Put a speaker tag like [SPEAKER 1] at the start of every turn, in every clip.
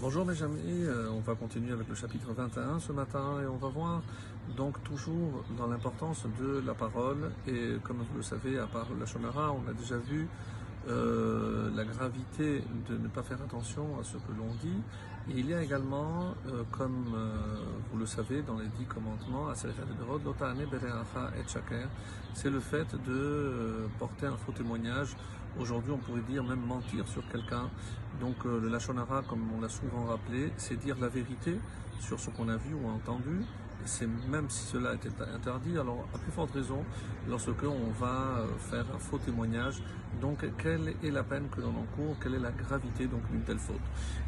[SPEAKER 1] Bonjour mes amis, euh, on va continuer avec le chapitre 21 ce matin et on va voir donc toujours dans l'importance de la parole. Et comme vous le savez à part la Shonara on a déjà vu euh, la gravité de ne pas faire attention à ce que l'on dit et il y a également euh, comme euh, vous le savez dans les dix commandements c'est le fait de porter un faux témoignage Aujourd'hui, on pourrait dire même mentir sur quelqu'un. Donc, le Lachonara, comme on l'a souvent rappelé, c'est dire la vérité sur ce qu'on a vu ou entendu. C'est même si cela était interdit, alors à plus forte raison, lorsque on va euh, faire un faux témoignage, donc quelle est la peine que l'on encourt, quelle est la gravité d'une telle faute?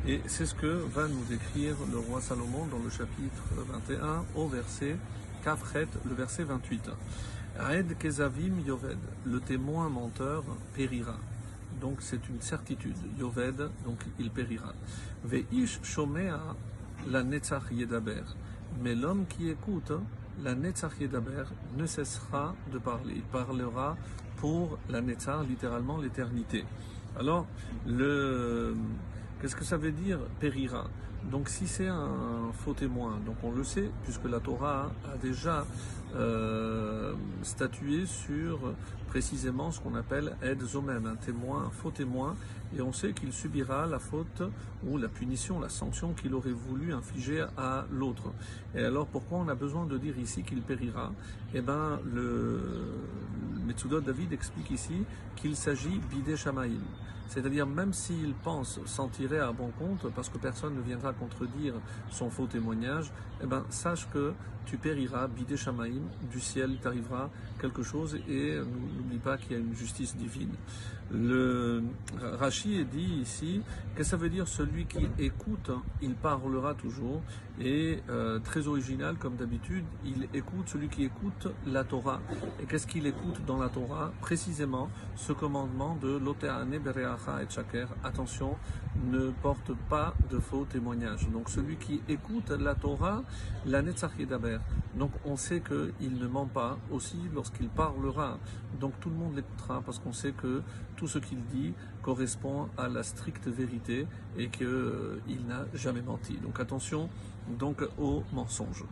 [SPEAKER 1] Et c'est ce que va nous décrire le roi Salomon dans le chapitre 21 au verset Kafret, le verset 28. Aed Kezavim Yoved, le témoin menteur périra. Donc c'est une certitude. Yoved, donc il périra. Veish Shomea, la Yedaber. Mais l'homme qui écoute, la Netzach Yedaber, ne cessera de parler. Il parlera pour la Netzach, littéralement l'éternité. Alors, le, qu'est-ce que ça veut dire périra? Donc si c'est un faux témoin, donc on le sait, puisque la Torah a déjà euh, statuer sur précisément ce qu'on appelle aide zomem, un témoin, un faux témoin, et on sait qu'il subira la faute ou la punition, la sanction qu'il aurait voulu infliger à l'autre. Et alors pourquoi on a besoin de dire ici qu'il périra? Eh bien, le, le David explique ici qu'il s'agit bidé shamaïm. C'est-à-dire, même s'il pense s'en tirer à bon compte, parce que personne ne viendra contredire son faux témoignage, eh ben, sache que tu périras, bidé shamaïm, du ciel t'arrivera quelque chose et n'oublie pas qu'il y a une justice divine. Le Rashi dit ici que ça veut dire celui qui écoute, il parlera toujours et euh, très original comme d'habitude, il écoute celui qui écoute la Torah. Et qu'est-ce qu'il écoute dans la Torah Précisément ce commandement de l'Oteane Bereacha et Chaker. Attention, ne porte pas de faux témoignages. Donc celui qui écoute la Torah, la Netzach Donc on sait qu'il ne ment pas aussi lorsqu'il parlera. Donc tout le monde l'écoutera parce qu'on sait que tout ce qu'il dit correspond à la stricte vérité et qu'il n'a jamais menti. Donc attention donc au mensonge.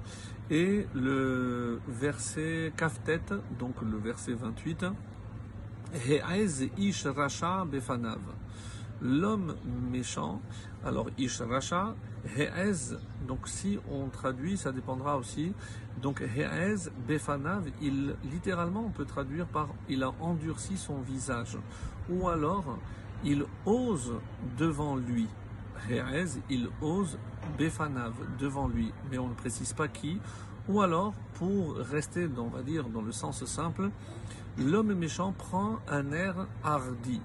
[SPEAKER 1] Et le verset Kaftet, donc le verset 28, ish rasha befanav l'homme méchant. Alors, Ish Rasha, He'ez, donc si on traduit, ça dépendra aussi. Donc, He'ez, Befanav, il, littéralement, on peut traduire par il a endurci son visage. Ou alors, il ose devant lui. He'ez, il ose Befanav, devant lui. Mais on ne précise pas qui. Ou alors, pour rester, on va dire, dans le sens simple, l'homme méchant prend un air hardi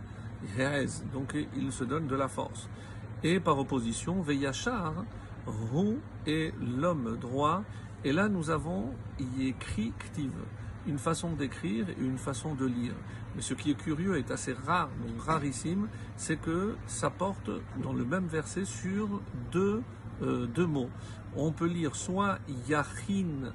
[SPEAKER 1] donc il se donne de la force. Et par opposition, Veyachar, Rou est l'homme droit. Et là, nous avons écrit Ktiv, une façon d'écrire et une façon de lire. Mais ce qui est curieux est assez rare, donc rarissime, c'est que ça porte dans le même verset sur deux, euh, deux mots. On peut lire soit Yachin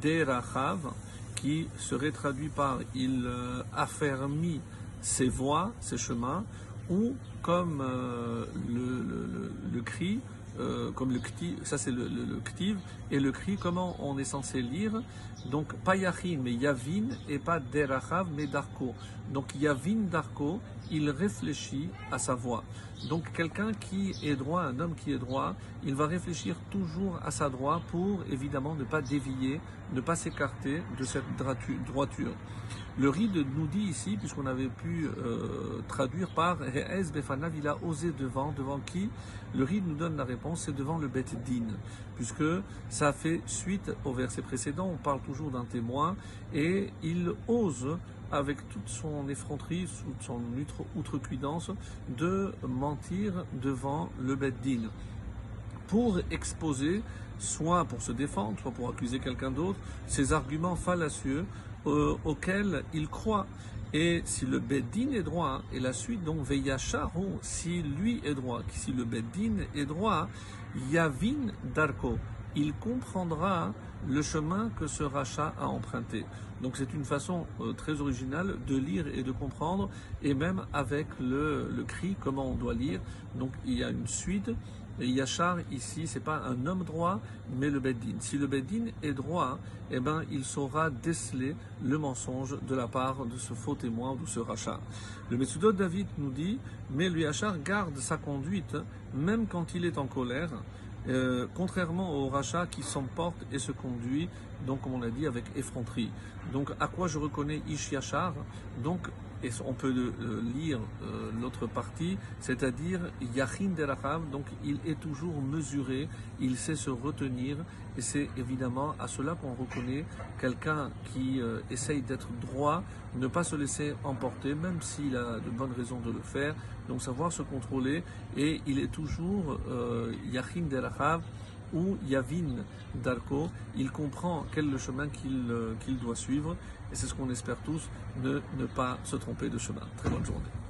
[SPEAKER 1] Derachav, qui serait traduit par il euh, affermit ses voies, ses chemins, ou comme euh, le, cri, euh, comme le ktiv, ça c'est le, le, ktiv, et le cri, comment on est censé lire Donc pas yachin, mais yavin, et pas derachav, mais darko. Donc yavin darko, il réfléchit à sa voix. Donc quelqu'un qui est droit, un homme qui est droit, il va réfléchir toujours à sa droite pour évidemment ne pas dévier, ne pas s'écarter de cette droiture. Le ride nous dit ici, puisqu'on avait pu euh, traduire par Re'ez Befanav, il a osé devant, devant qui Le ride nous donne la réponse, c'est devant le Bet Din, puisque ça fait suite au verset précédent, on parle toujours d'un témoin, et il ose avec toute son effronterie, toute son outrecuidance, de mentir devant le Beddin pour exposer, soit pour se défendre, soit pour accuser quelqu'un d'autre, ses arguments fallacieux euh, auxquels il croit. Et si le Beddin est droit, et la suite donc Veyacharou, si lui est droit, si le Beddin est droit, Yavin Darko, il comprendra le chemin que ce rachat a emprunté. Donc c'est une façon euh, très originale de lire et de comprendre, et même avec le, le cri, comment on doit lire. Donc il y a une suite. Et Yachar, ici, c'est pas un homme droit, mais le Beddin. Si le Beddin est droit, eh ben, il saura déceler le mensonge de la part de ce faux témoin ou de ce rachat. Le Metsudot David nous dit, mais le Yachar garde sa conduite, même quand il est en colère, euh, contrairement au rachat qui s'emporte et se conduit, donc comme on l'a dit, avec effronterie. Donc à quoi je reconnais Ish Yachar Donc et on peut euh, lire euh, l'autre partie, c'est-à-dire Yachin Derachav, donc il est toujours mesuré, il sait se retenir, et c'est évidemment à cela qu'on reconnaît quelqu'un qui euh, essaye d'être droit, ne pas se laisser emporter, même s'il a de bonnes raisons de le faire, donc savoir se contrôler, et il est toujours Yachin Derachav, ou Yavin Darko, il comprend quel est le chemin qu'il doit suivre et c'est ce qu'on espère tous, ne, ne pas se tromper de chemin. Très bonne journée.